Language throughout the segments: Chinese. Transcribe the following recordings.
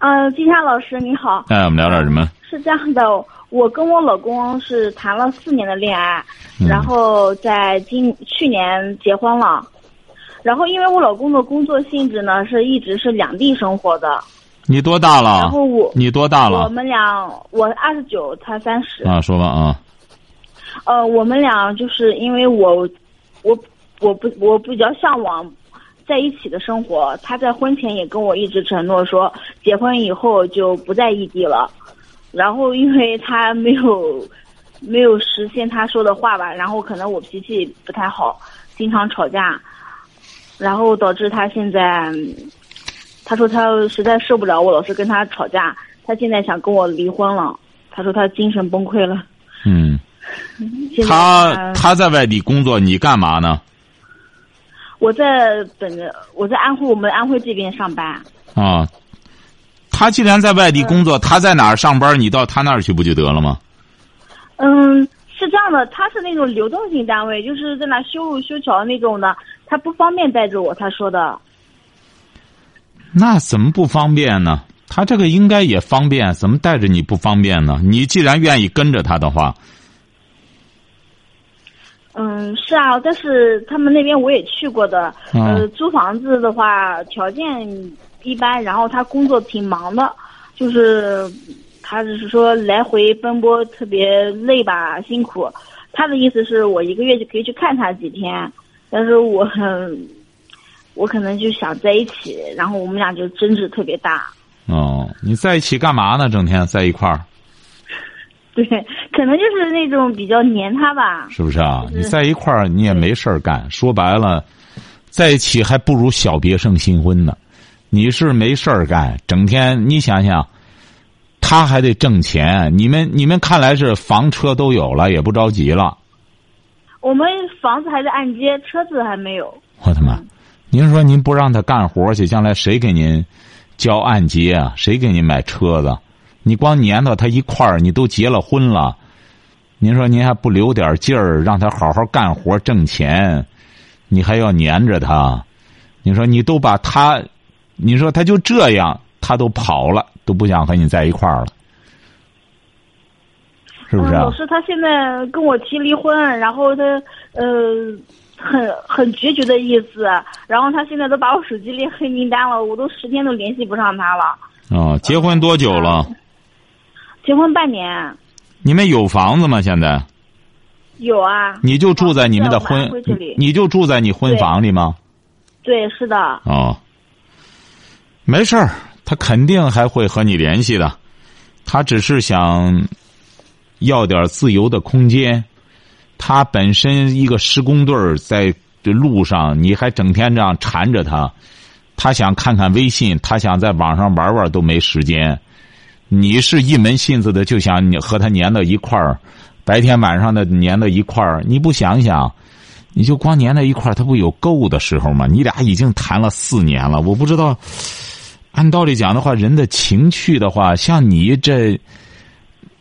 嗯，金夏老师你好。哎，我们聊点什么？是这样的，我跟我老公是谈了四年的恋爱，然后在今去年结婚了。然后因为我老公的工作性质呢，是一直是两地生活的。你多大了？然后我你多大了？我们俩，我二十九，他三十。啊，说吧啊。呃，我们俩就是因为我，我我不我比较向往。在一起的生活，他在婚前也跟我一直承诺说，结婚以后就不在异地了。然后因为他没有 没有实现他说的话吧，然后可能我脾气不太好，经常吵架，然后导致他现在，他说他实在受不了我老是跟他吵架，他现在想跟我离婚了。他说他精神崩溃了。嗯。他他在外地工作，你干嘛呢？我在本着我在安徽，我们安徽这边上班。啊，他既然在外地工作，他在哪儿上班，你到他那儿去不就得了吗？嗯，是这样的，他是那种流动性单位，就是在那修路修桥那种的，他不方便带着我，他说的。那怎么不方便呢？他这个应该也方便，怎么带着你不方便呢？你既然愿意跟着他的话。嗯，是啊，但是他们那边我也去过的。呃，租房子的话条件一般，然后他工作挺忙的，就是他只是说来回奔波特别累吧，辛苦。他的意思是我一个月就可以去看他几天，但是我很我可能就想在一起，然后我们俩就争执特别大。哦，你在一起干嘛呢？整天在一块儿。对，可能就是那种比较黏他吧。是不是啊？你在一块儿，你也没事儿干。说白了，在一起还不如小别胜新婚呢。你是没事儿干，整天你想想，他还得挣钱。你们你们看来是房车都有了，也不着急了。我们房子还在按揭，车子还没有。我他妈！您说您不让他干活去，将来谁给您交按揭啊？谁给您买车子？你光粘到他一块儿，你都结了婚了，您说您还不留点劲儿，让他好好干活挣钱，你还要粘着他？你说你都把他，你说他就这样，他都跑了，都不想和你在一块儿了，是不是？老师，他现在跟我提离婚，然后他呃很很决绝的意思，然后他现在都把我手机列黑名单了，我都十天都联系不上他了。哦，结婚多久了？结婚半年，你们有房子吗？现在有啊。你就住在你们的婚，你就住在你婚房里吗？对，是的。哦，没事儿，他肯定还会和你联系的。他只是想要点自由的空间。他本身一个施工队儿在路上，你还整天这样缠着他，他想看看微信，他想在网上玩玩都没时间。你是一门心思的就想你和他粘到一块儿，白天晚上的粘到一块儿，你不想想，你就光粘在一块儿，他不有够的时候吗？你俩已经谈了四年了，我不知道，按道理讲的话，人的情趣的话，像你这，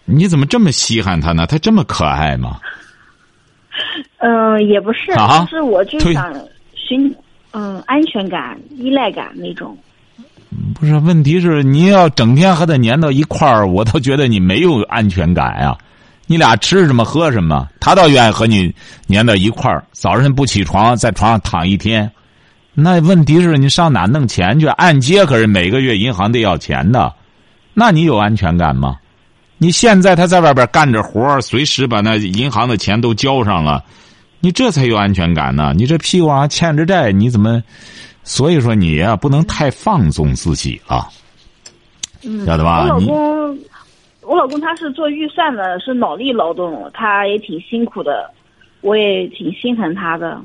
你怎么这么稀罕他呢？他这么可爱吗？嗯，也不是，就是我就想寻嗯安全感、依赖感那种。不是，问题是你要整天和他粘到一块儿，我倒觉得你没有安全感呀。你俩吃什么喝什么，他倒愿意和你粘到一块儿。早晨不起床，在床上躺一天，那问题是你上哪弄钱去？按揭可是每个月银行得要钱的，那你有安全感吗？你现在他在外边干着活随时把那银行的钱都交上了，你这才有安全感呢。你这屁股上欠着债，你怎么？所以说你呀，不能太放纵自己啊，晓得吧？我老公，我老公他是做预算的，是脑力劳动，他也挺辛苦的，我也挺心疼他的。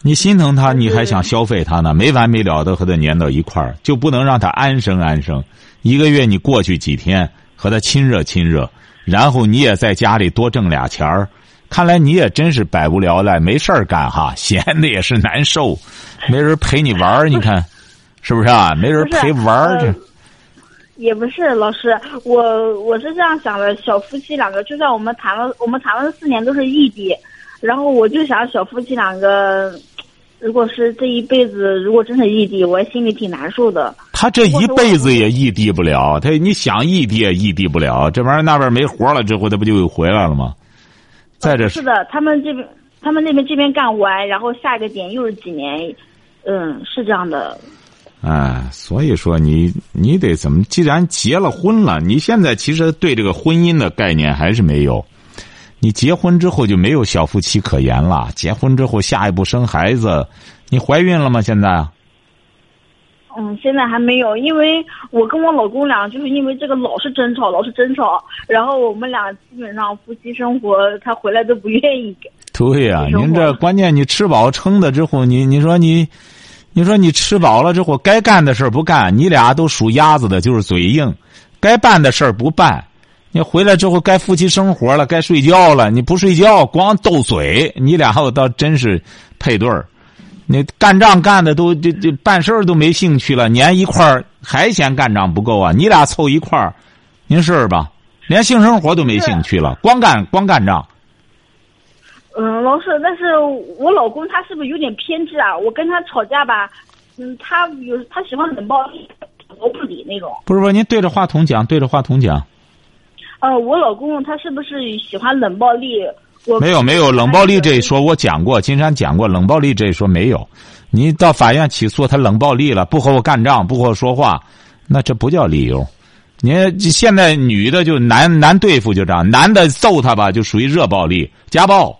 你心疼他，你还想消费他呢？没完没了的和他粘到一块儿，就不能让他安生安生？一个月你过去几天，和他亲热亲热，然后你也在家里多挣俩钱儿。看来你也真是百无聊赖，没事儿干哈，闲的也是难受，没人陪你玩儿，你看，是不是啊？没人陪玩儿这。也不是老师，我我是这样想的，小夫妻两个，就算我们谈了，我们谈了四年都是异地，然后我就想小夫妻两个，如果是这一辈子，如果真是异地，我心里挺难受的。他这一辈子也异地不了，他你想异地也异地不了，这玩意儿那边没活了之后，他不就又回来了吗？在这是的，他们这边他们那边这边干完，然后下一个点又是几年，嗯，是这样的。哎，所以说你你得怎么？既然结了婚了，你现在其实对这个婚姻的概念还是没有。你结婚之后就没有小夫妻可言了。结婚之后，下一步生孩子，你怀孕了吗？现在？嗯，现在还没有，因为我跟我老公俩就是因为这个老是争吵，老是争吵，然后我们俩基本上夫妻生活，他回来都不愿意。对呀，您这关键你吃饱撑的之后，你你说你。你说你吃饱了之后，该干的事儿不干，你俩都属鸭子的，就是嘴硬；该办的事儿不办。你回来之后，该夫妻生活了，该睡觉了，你不睡觉，光斗嘴，你俩倒真是配对儿。你干仗干的都这这办事儿都没兴趣了，粘一块儿还嫌干仗不够啊？你俩凑一块儿，您试试吧，连性生活都没兴趣了，光干光干仗。嗯，老师，但是我老公他是不是有点偏执啊？我跟他吵架吧，嗯，他有他喜欢冷暴力，我不理那种。不是不是，您对着话筒讲，对着话筒讲。呃，我老公他是不是喜欢冷暴力？我没有没有冷暴力这一说，我讲过，金山讲过冷暴力这一说没有。你到法院起诉他冷暴力了，不和我干仗，不和我说话，那这不叫理由。你现在女的就难难对付，就这样，男的揍他吧，就属于热暴力、家暴。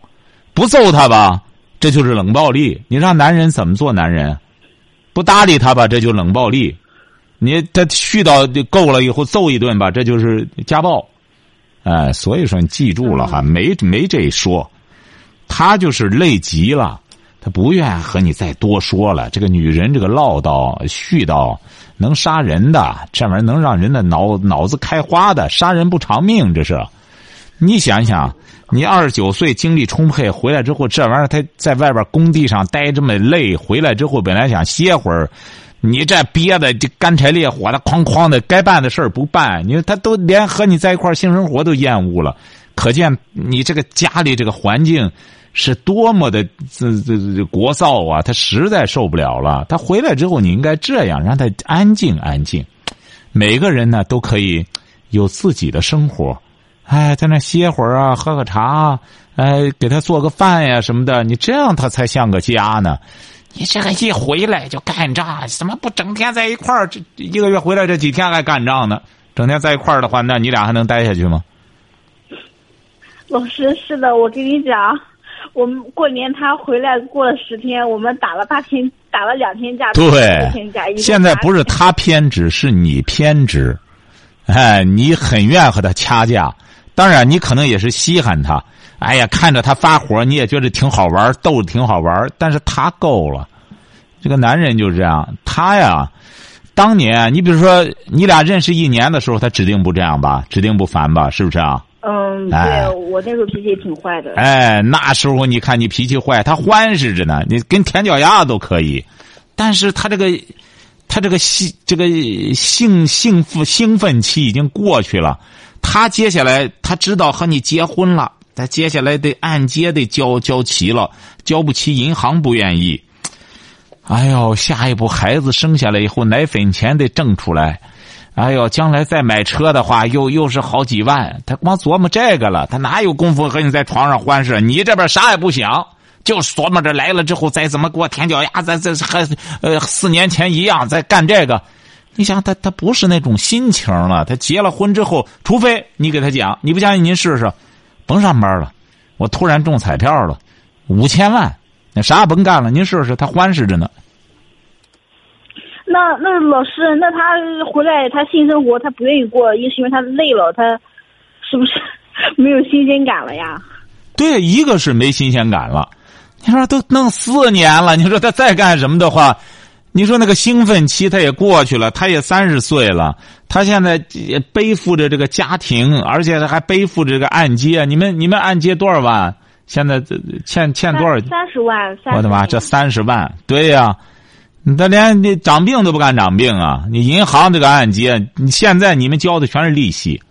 不揍他吧，这就是冷暴力。你让男人怎么做男人？不搭理他吧，这就冷暴力。你他絮叨够了以后揍一顿吧，这就是家暴。哎，所以说你记住了哈，没没这说。他就是累极了，他不愿和你再多说了。这个女人这个唠叨絮叨能杀人的，这玩意儿能让人的脑脑子开花的，杀人不偿命，这是。你想想。你二十九岁，精力充沛，回来之后这玩意儿他在外边工地上待这么累，回来之后本来想歇会儿，你这憋的这干柴烈火的，哐哐的，该办的事儿不办，你说他都连和你在一块性生活都厌恶了，可见你这个家里这个环境是多么的这这这聒噪啊！他实在受不了了。他回来之后，你应该这样让他安静安静。每个人呢都可以有自己的生活。哎，在那歇会儿啊，喝个茶，哎，给他做个饭呀什么的，你这样他才像个家呢。你这个一回来就干仗，怎么不整天在一块儿？这一个月回来这几天还干仗呢？整天在一块儿的话，那你俩还能待下去吗？老师，是的，我跟你讲，我们过年他回来过了十天，我们打了八天，打了两天假，对，天假。现在不是他偏执，是你偏执。哎，你很愿和他掐架。当然，你可能也是稀罕他。哎呀，看着他发火，你也觉得挺好玩，逗着挺好玩。但是他够了，这个男人就是这样。他呀，当年你比如说，你俩认识一年的时候，他指定不这样吧，指定不烦吧，是不是啊？嗯，对我那时候脾气也挺坏的。哎，那时候你看你脾气坏，他欢实着呢，你跟舔脚丫子都可以。但是他这个，他这个兴，这个兴兴奋兴奋期已经过去了。他接下来他知道和你结婚了，他接下来得按揭得交交齐了，交不齐银行不愿意。哎呦，下一步孩子生下来以后，奶粉钱得挣出来。哎呦，将来再买车的话，又又是好几万。他光琢磨这个了，他哪有功夫和你在床上欢事？你这边啥也不想，就琢磨着来了之后再怎么给我舔脚丫子，这还呃四年前一样在干这个。你想他，他不是那种心情了。他结了婚之后，除非你给他讲，你不相信您试试，甭上班了。我突然中彩票了，五千万，那啥也甭干了，您试试，他欢实着呢。那那老师，那他回来他性生活他不愿意过，也是因为他累了，他是不是 没有新鲜感了呀？对，一个是没新鲜感了。你说都弄四年了，你说他再干什么的话？你说那个兴奋期他也过去了，他也三十岁了，他现在也背负着这个家庭，而且他还背负着这个按揭。你们你们按揭多少万？现在欠欠多少？三十万。我的妈，这三十万，对呀，他连你长病都不敢长病啊！你银行这个按揭，你现在你们交的全是利息，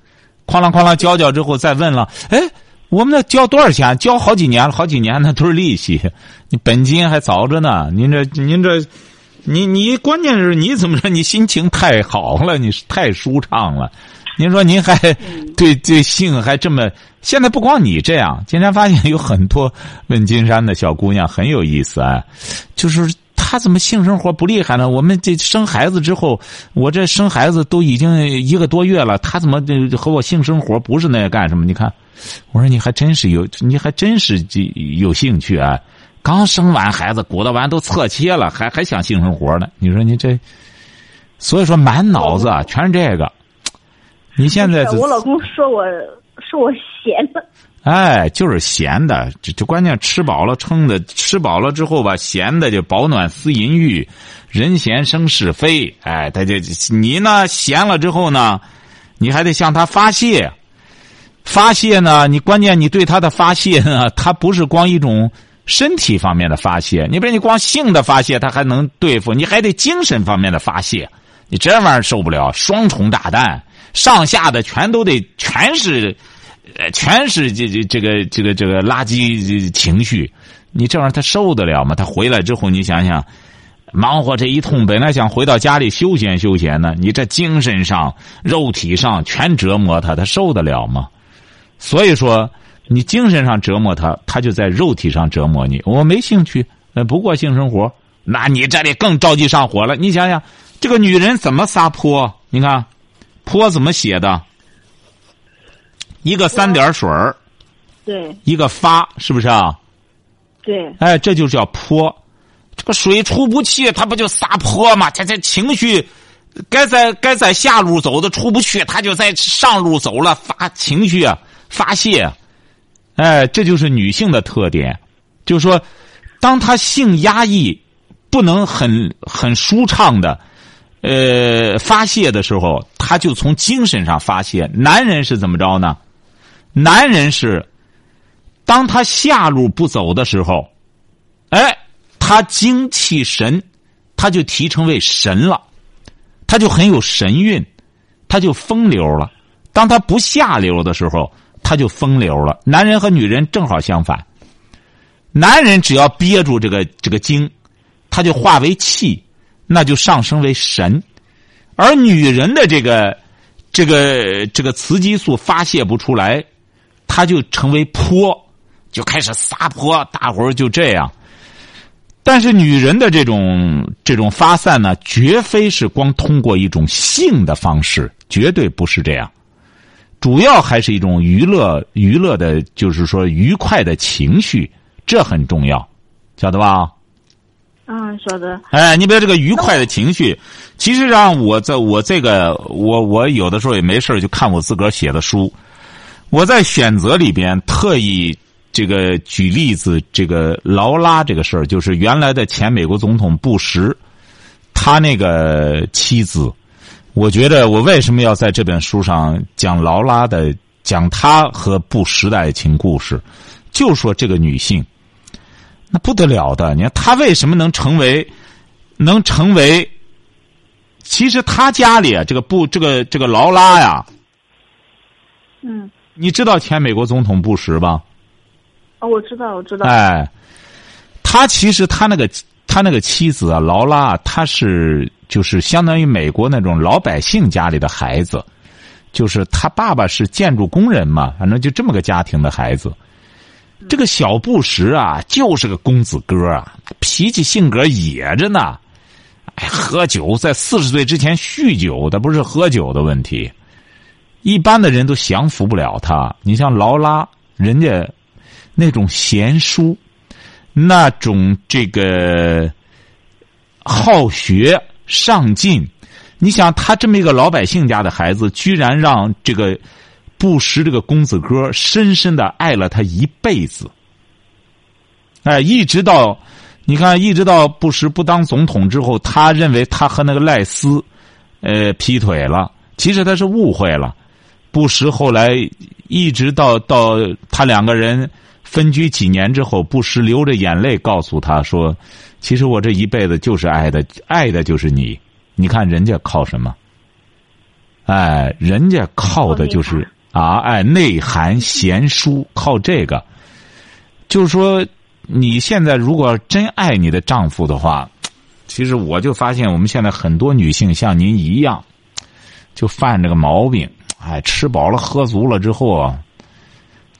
哐啷哐啷交交之后再问了，哎，我们那交多少钱？交好几年了，好几年那都是利息，你本金还早着呢。您这您这。你你关键是你怎么着？你心情太好了，你太舒畅了。您说您还对对性还这么？现在不光你这样，今天发现有很多问金山的小姑娘很有意思啊。就是她怎么性生活不厉害呢？我们这生孩子之后，我这生孩子都已经一个多月了，她怎么和我性生活不是那干什么？你看，我说你还真是有，你还真是有兴趣啊。刚生完孩子，鼓捣完都侧切了，还还想性生活呢？你说你这，所以说满脑子啊全是这个。你现在我老公说我说我闲的，哎，就是闲的，这这关键吃饱了撑的，吃饱了之后吧，闲的就饱暖思淫欲，人闲生是非。哎，他就你呢，闲了之后呢，你还得向他发泄，发泄呢，你关键你对他的发泄呢，他不是光一种。身体方面的发泄，你比如你光性的发泄，他还能对付，你还得精神方面的发泄，你这玩意儿受不了，双重炸弹，上下的全都得全是，呃，全是这这这个这个这个垃圾情绪，你这玩意儿他受得了吗？他回来之后，你想想，忙活这一通，本来想回到家里休闲休闲呢，你这精神上、肉体上全折磨他，他受得了吗？所以说。你精神上折磨他，他就在肉体上折磨你。我没兴趣，呃，不过性生活，那你这里更着急上火了。你想想，这个女人怎么撒泼？你看，泼怎么写的？一个三点水儿，对，一个发，是不是啊？对。哎，这就叫泼。这个水出不去，他不就撒泼吗？他这情绪，该在该在下路走的出不去，他就在上路走了，发情绪啊，发泄。哎，这就是女性的特点，就是说，当她性压抑，不能很很舒畅的，呃，发泄的时候，她就从精神上发泄。男人是怎么着呢？男人是，当他下路不走的时候，哎，他精气神，他就提成为神了，他就很有神韵，他就风流了。当他不下流的时候。他就风流了。男人和女人正好相反，男人只要憋住这个这个精，他就化为气，那就上升为神；而女人的这个这个这个雌激素发泄不出来，他就成为泼，就开始撒泼，大伙儿就这样。但是女人的这种这种发散呢，绝非是光通过一种性的方式，绝对不是这样。主要还是一种娱乐，娱乐的，就是说愉快的情绪，这很重要，晓得吧？嗯，晓得。哎，你别这个愉快的情绪，其实上我在我这个我我有的时候也没事就看我自个儿写的书，我在选择里边特意这个举例子，这个劳拉这个事儿，就是原来的前美国总统布什，他那个妻子。我觉得我为什么要在这本书上讲劳拉的，讲她和布什的爱情故事，就说这个女性，那不得了的。你看她为什么能成为，能成为？其实她家里啊，这个布，这个这个劳拉呀，嗯，你知道前美国总统布什吧？哦，我知道，我知道。哎，他其实他那个他那个妻子啊，劳拉，她是。就是相当于美国那种老百姓家里的孩子，就是他爸爸是建筑工人嘛，反正就这么个家庭的孩子。这个小布什啊，就是个公子哥啊，脾气性格野着呢。哎，喝酒在四十岁之前酗酒，他不是喝酒的问题，一般的人都降服不了他。你像劳拉，人家那种贤淑，那种这个好学。上进，你想他这么一个老百姓家的孩子，居然让这个布什这个公子哥深深的爱了他一辈子。哎，一直到你看，一直到布什不当总统之后，他认为他和那个赖斯，呃，劈腿了。其实他是误会了。布什后来一直到到他两个人分居几年之后，不时流着眼泪告诉他说：“其实我这一辈子就是爱的，爱的就是你。你看人家靠什么？哎，人家靠的就是啊，哎，内涵贤淑，靠这个。就是说。”你现在如果真爱你的丈夫的话，其实我就发现我们现在很多女性像您一样，就犯这个毛病。哎，吃饱了喝足了之后啊，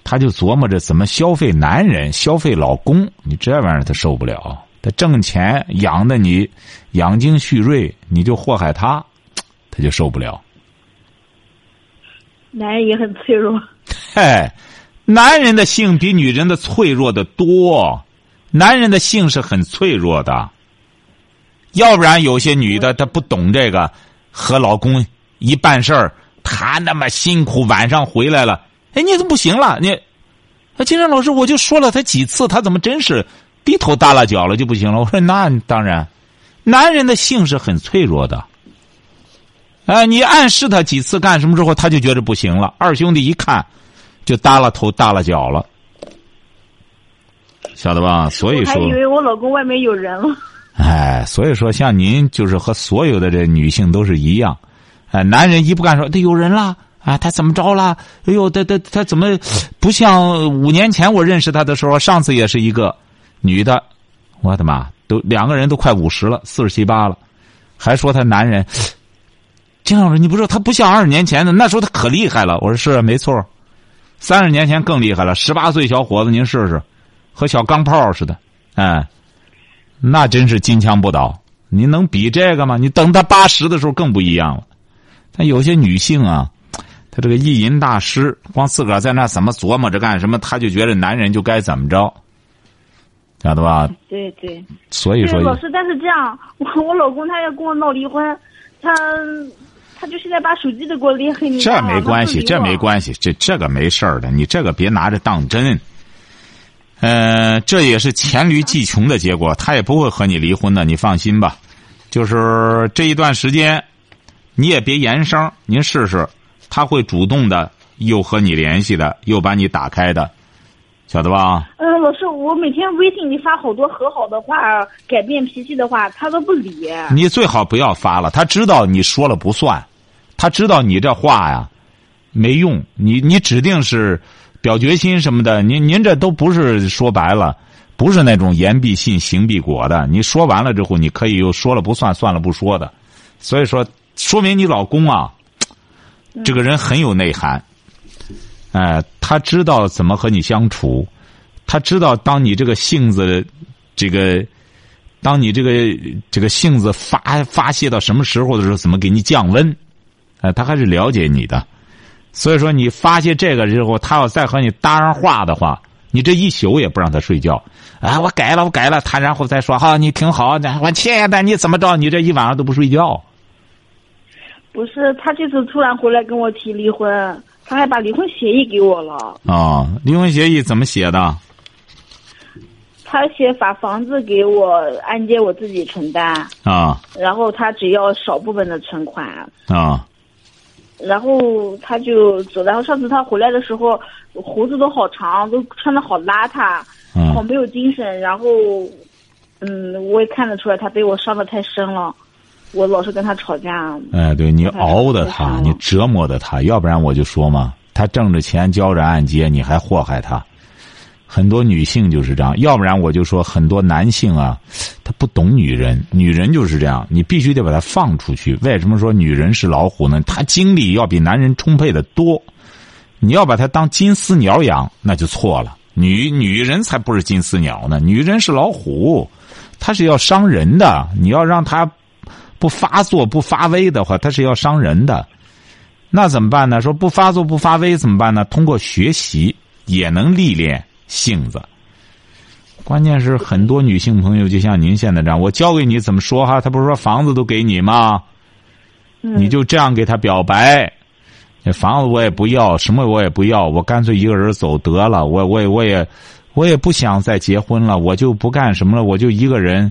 她就琢磨着怎么消费男人、消费老公。你这玩意儿他受不了，他挣钱养的你养精蓄锐，你就祸害他，他就受不了。男人也很脆弱。嘿。男人的性比女人的脆弱的多，男人的性是很脆弱的。要不然有些女的她不懂这个，和老公一办事儿，她那么辛苦，晚上回来了，哎，你怎么不行了？你，啊，金山老师，我就说了他几次，他怎么真是低头耷拉脚了就不行了？我说那当然，男人的性是很脆弱的。哎，你暗示他几次干什么之后，他就觉得不行了。二兄弟一看。就耷拉头耷拉脚了，晓得吧？所以说，还以为我老公外面有人了。哎，所以说，像您就是和所有的这女性都是一样，哎，男人一不干说他有人了啊，他怎么着了？哎呦，他他他怎么不像五年前我认识他的时候？上次也是一个女的，我的妈，都两个人都快五十了，四十七八了，还说他男人。金老师，你不知道他不像二十年前的，那时候他可厉害了。我说是没错。三十年前更厉害了，十八岁小伙子，您试试，和小钢炮似的，哎，那真是金枪不倒。你能比这个吗？你等他八十的时候更不一样了。但有些女性啊，她这个意淫大师，光自个儿在那怎么琢磨着干什么，他就觉得男人就该怎么着，晓得吧？对对。所以说，老师，但是这样，我我老公他要跟我闹离婚，他。他就现在把手机都给我连黑，这没关系，这没关系，这这个没事儿的，你这个别拿着当真。呃，这也是黔驴技穷的结果，他也不会和你离婚的，你放心吧。就是这一段时间，你也别言声，您试试，他会主动的又和你联系的，又把你打开的，晓得吧？嗯，老师，我每天微信里发好多和好的话，改变脾气的话，他都不理。你最好不要发了，他知道你说了不算。他知道你这话呀，没用。你你指定是表决心什么的，您您这都不是说白了，不是那种言必信行必果的。你说完了之后，你可以又说了不算，算了不说的。所以说，说明你老公啊，这个人很有内涵。哎，他知道怎么和你相处，他知道当你这个性子，这个，当你这个这个性子发发泄到什么时候的时候，怎么给你降温。哎，他还是了解你的，所以说你发泄这个之后，他要再和你搭上话的话，你这一宿也不让他睡觉。啊，我改了，我改了，他然后再说哈，你挺好，我亲爱的，你怎么着？你这一晚上都不睡觉。不是，他这次突然回来跟我提离婚，他还把离婚协议给我了。啊，离婚协议怎么写的？他写把房子给我按揭，我自己承担。啊。然后他只要少部分的存款。啊。然后他就走，然后上次他回来的时候，胡子都好长，都穿的好邋遢，好没有精神。然后，嗯，我也看得出来，他被我伤的太深了，我老是跟他吵架。哎，对你熬的他，你折磨的他，要不然我就说嘛，他挣着钱交着按揭，你还祸害他。很多女性就是这样，要不然我就说很多男性啊，他不懂女人，女人就是这样，你必须得把她放出去。为什么说女人是老虎呢？她精力要比男人充沛的多，你要把她当金丝鸟养，那就错了。女女人才不是金丝鸟呢，女人是老虎，她是要伤人的。你要让她不发作不发威的话，他是要伤人的。那怎么办呢？说不发作不发威怎么办呢？通过学习也能历练。性子，关键是很多女性朋友就像您现在这样，我教给你怎么说哈，他不是说房子都给你吗？你就这样给他表白，那房子我也不要，什么我也不要，我干脆一个人走得了。我我也我也我也不想再结婚了，我就不干什么了，我就一个人，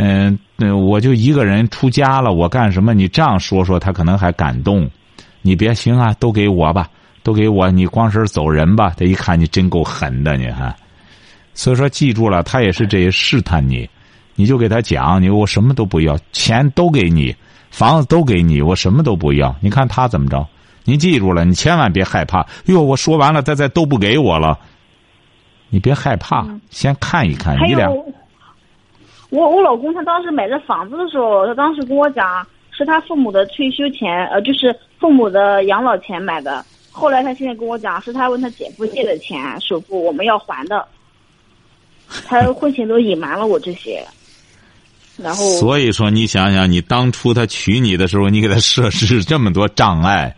嗯、我就一个人出家了，我干什么？你这样说说，他可能还感动。你别行啊，都给我吧，都给我，你光是走人吧。他一看你真够狠的，你看。所以说，记住了，他也是这些试探你，你就给他讲，你我什么都不要，钱都给你，房子都给你，我什么都不要。你看他怎么着？你记住了，你千万别害怕。哟，我说完了，他再都不给我了，你别害怕，先看一看。你俩有，我我老公他当时买这房子的时候，他当时跟我讲是他父母的退休钱，呃，就是父母的养老钱买的。后来他现在跟我讲，是他问他姐夫借的钱，首付我们要还的。他婚前都隐瞒了我这些，然后所以说，你想想，你当初他娶你的时候，你给他设置这么多障碍，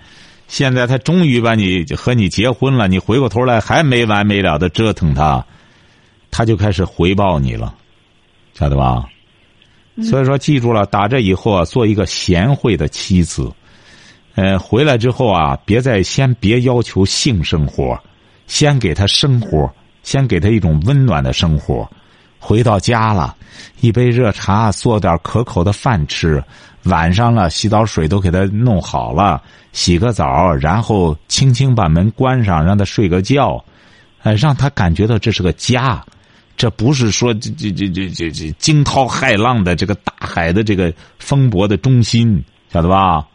现在他终于把你和你结婚了，你回过头来还没完没了的折腾他，他就开始回报你了，晓得吧？所以说，记住了，打这以后啊，做一个贤惠的妻子。呃，回来之后啊，别再先别要求性生活，先给他生活，先给他一种温暖的生活。回到家了，一杯热茶，做点可口的饭吃。晚上了，洗澡水都给他弄好了，洗个澡，然后轻轻把门关上，让他睡个觉，哎，让他感觉到这是个家，这不是说这这这这这这惊涛骇浪的这个大海的这个风波的中心，晓得吧？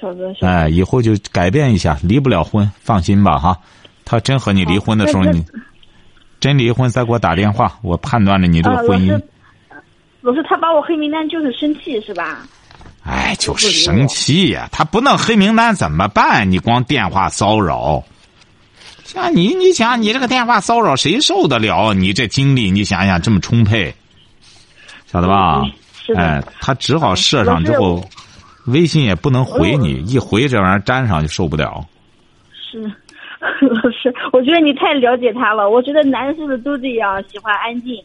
晓得。哎，以后就改变一下，离不了婚，放心吧哈。他真和你离婚的时候，你真离婚再给我打电话，我判断了你这个婚姻师，，老师他把我黑名单就是生气是吧？哎，就是生气呀、他不弄黑名单怎么办？你光电话骚扰，像你，你想你这个电话骚扰谁受得了？你这精力，你想想这么充沛，晓得吧哎，他只好设上之后，微信也不能回你，嗯一回这玩意儿粘上就受不了。是，老师，我觉得你太了解他了。我觉得男人是不是都这样，喜欢安静，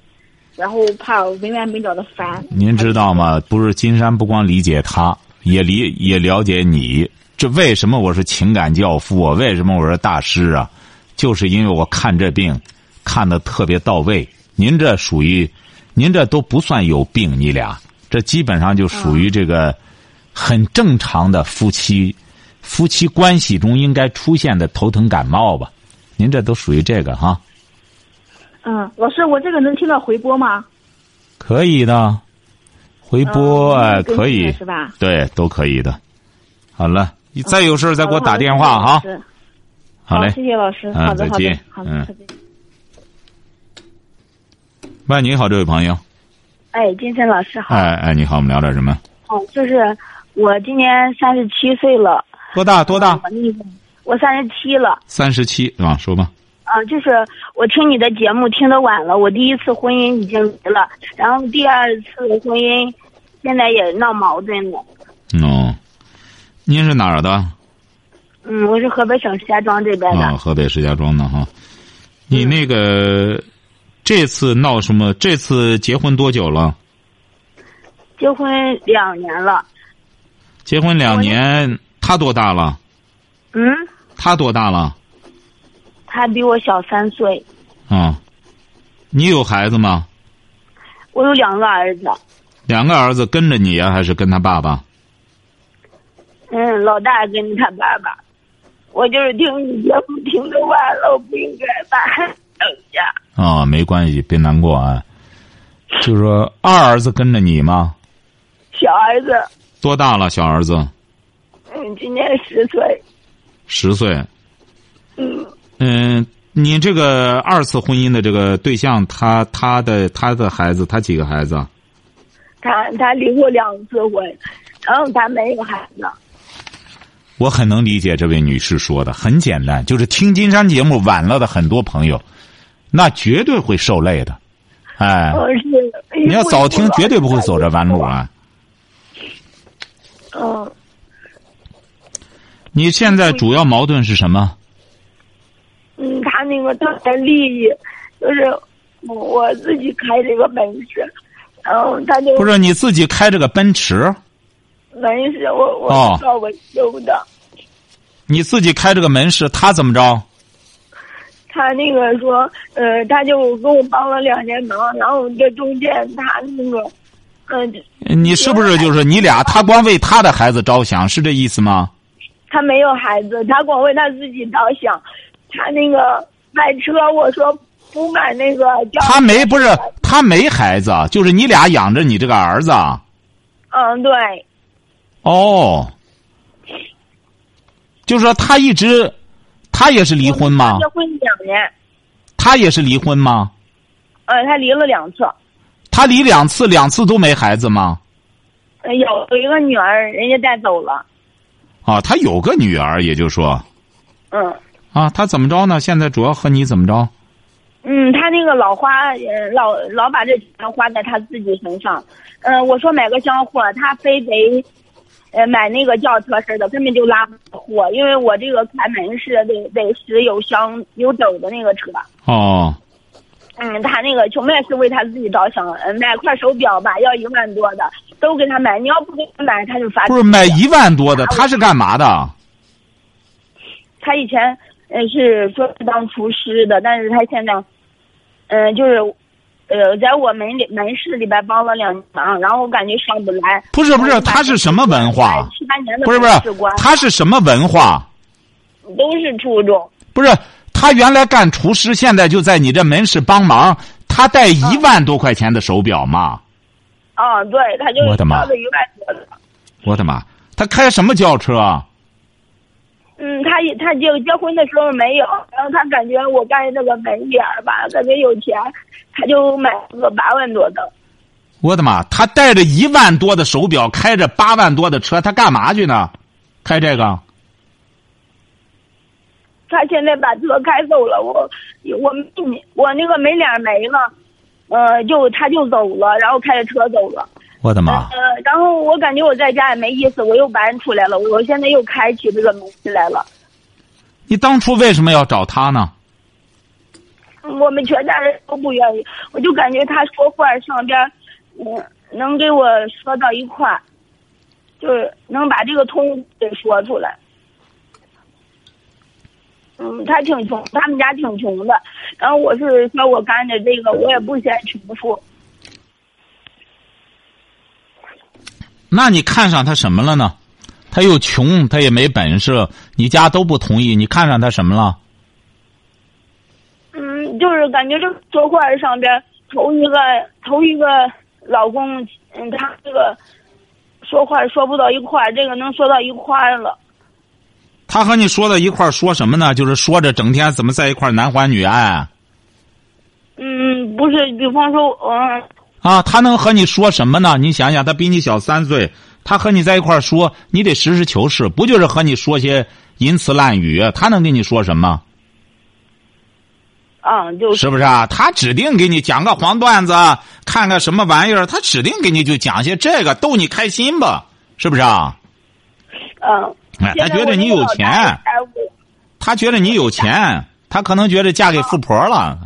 然后怕没完没了的烦。您知道吗？不是金山不光理解他，也理也了解你。这为什么我是情感教父啊？为什么我是大师啊？就是因为我看这病看的特别到位。您这属于，您这都不算有病，你俩这基本上就属于这个很正常的夫妻夫妻关系中应该出现的头疼感冒吧？您这都属于这个哈，嗯，老师，我这个能听到回播吗？可以的，回播嗯哎、可以是吧？对，都可以的。好了，你再有事儿再给我打电话哈。好嘞，谢谢老师。嗯好的，好的好的，嗯再见。喂，你好，这位朋友。哎，金森老师好。哎哎，你好，我们聊点什么？哦，就是我今年三十七岁了。多大？多大？我三十七了。三十七，是吧？说吧。啊、就是我听你的节目听得晚了，我第一次婚姻已经离了，然后第二次婚姻现在也闹矛盾了。哦，您是哪儿的？嗯，我是河北省石家庄这边的。啊、河北石家庄的哈。你那个这次闹什么？这次结婚多久了？结婚两年了。结婚两年，他多大了？嗯，他多大了？他比我小三岁。啊，你有孩子吗？我有两个儿子。两个儿子跟着你啊，还是跟他爸爸？嗯，老大跟着他爸爸。我就是听你节目听着晚了，我不应该把孩子扔下。啊、没关系，别难过啊。就是说，二儿子跟着你吗？小儿子，多大了？小儿子嗯，今年十岁。十岁。嗯，嗯，你这个二次婚姻的这个对象，他他的他的孩子，他几个孩子啊？他他离过两次婚，然后他没有孩子。我很能理解这位女士说的，很简单，就是听金山节目晚了的很多朋友，那绝对会受累的。哎，你要早听，绝对不会走这弯路。啊！嗯，你现在主要矛盾是什么？嗯，他那个他的利益，就是我我自己开这个奔驰，然后他就不是你自己开这个奔驰，门市我我哦找我修的，你自己开这个门市，他怎么着？他那个说，呃，他就给我帮了两年忙，然后这中间他那个，嗯、你是不是就是你俩他光为他的孩子着想，是这意思吗？他没有孩子，他光为他自己着想。他那个买车，我说不买那个。他没不是他没孩子，就是你俩养着你这个儿子。嗯，对，哦，就是说他一直，他也是离婚吗结？婚两年，他也是离婚吗？呃，他离了两次，他离两次，两次都没孩子吗？呃有有一个女儿，人家带走了。啊，他有个女儿，也就是说，嗯啊，他怎么着呢？现在主要和你怎么着？嗯，他那个老花，呃，老老把这钱花在他自己身上。嗯、我说买个箱货，他非得，呃，买那个轿车似的，根本就拉不了货，因为我这个开门是得得是有箱有斗的那个车。哦，嗯，他那个穷卖是为他自己着想，嗯，买块手表吧，要一万多的，都给他买。你要不给他买，他就发。不是买一万多的，他是干嘛的？他以前呃是说是当厨师的，但是他现在，嗯、就是，呃，在我门里门市里边帮了两年忙，然后我感觉上不来。不是不是，他是什么文化？七八年的不是不是他是什么文化？都是初中。不是他原来干厨师，现在就在你这门市帮忙。他带一万多块钱的手表嘛？啊，对，他就我的妈交了一万多的。我的妈！他开什么轿车啊？嗯，他也他就结婚的时候没有，然后他感觉我干那个门脸儿吧，感觉有钱，他就买了个八万多的。我的妈！他带着一万多的手表，开着八万多的车，他干嘛去呢？开这个？他现在把车开走了，我我我那个门脸没了，呃，就他就走了，然后开着车走了。我的妈！呃，然后我感觉我在家也没意思，我又搬出来了，我现在又开启这个门市来了。你当初为什么要找他呢？我们全家人都不愿意，我就感觉他说话上边，嗯，能给我说到一块儿，就是能把这个通给说出来。嗯，他挺穷，他们家挺穷的。然后我是说我干的这个，我也不嫌穷富。那你看上他什么了呢？他又穷，他也没本事，你家都不同意，你看上他什么了？嗯，就是感觉这说话上边头一个头一个老公，嗯，他这个说话说不到一块儿，这个能说到一块儿了。他和你说到一块儿说什么呢？就是说着整天怎么在一块儿男欢女爱嗯，不是，比方说，嗯，啊？他能和你说什么呢？你想想，他比你小三岁，他和你在一块儿说，你得实事求是，不就是和你说些淫词滥语？他能跟你说什么？啊，就是是不是啊？他指定给你讲个黄段子，看个什么玩意儿，他指定给你就讲些这个逗你开心吧？是不是啊？嗯。哎，他觉得你有钱，他觉得你有钱，他可能觉得嫁给富婆了。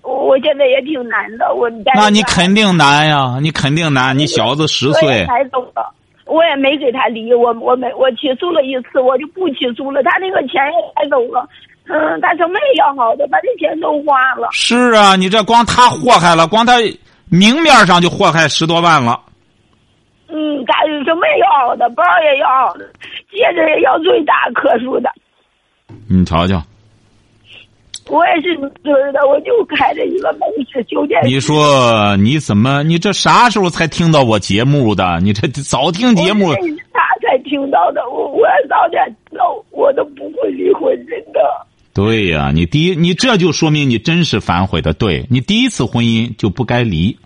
我我现在也挺难的，我那你肯定难呀，你肯定难。你小子十岁，才走了，我也没给他离，我我没我起诉了一次，我就不起诉了。他那个钱也带走了，嗯，他什么也要好的，把这钱都花了。是啊，你这光他祸害了，光他明面上就祸害十多万了。嗯，干什么也要好的，包也要好的，戒指也要最大颗数的。你瞧瞧，我也是我就开着一个门市酒店。你说你怎么？你这啥时候才听到我节目的？你这早听节目。他才听到的，我我要早点知道，我都不会离婚，真的。对呀、你第一，你这就说明你真是反悔的。对你第一次婚姻就不该离。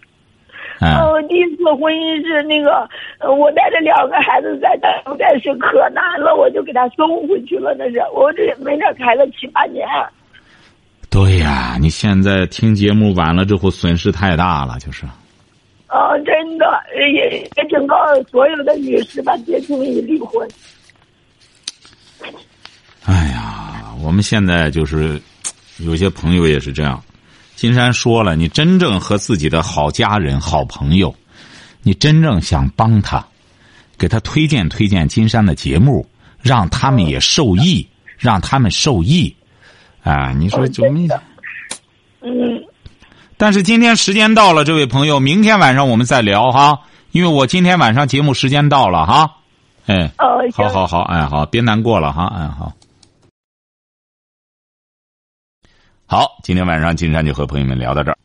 嗯，呃，第一次婚姻是那个，呃我带着两个孩子在那实在是可难了，我就给他送回去了。那是我这没这开了七八年。对呀、你现在听节目晚了之后损失太大了，就是。啊、真的也也警告所有的女士吧，别轻易离婚。哎呀，我们现在就是有些朋友也是这样。金山说了，你真正和自己的好家人、好朋友，你真正想帮他，给他推荐推荐金山的节目，让他们也受益，让他们受益。啊，你说救命？嗯，但是今天时间到了，这位朋友，明天晚上我们再聊哈，因为我今天晚上节目时间到了哈。哎，哦，好好好，哎好，别难过了哈，哎好。好，今天晚上金山就和朋友们聊到这儿。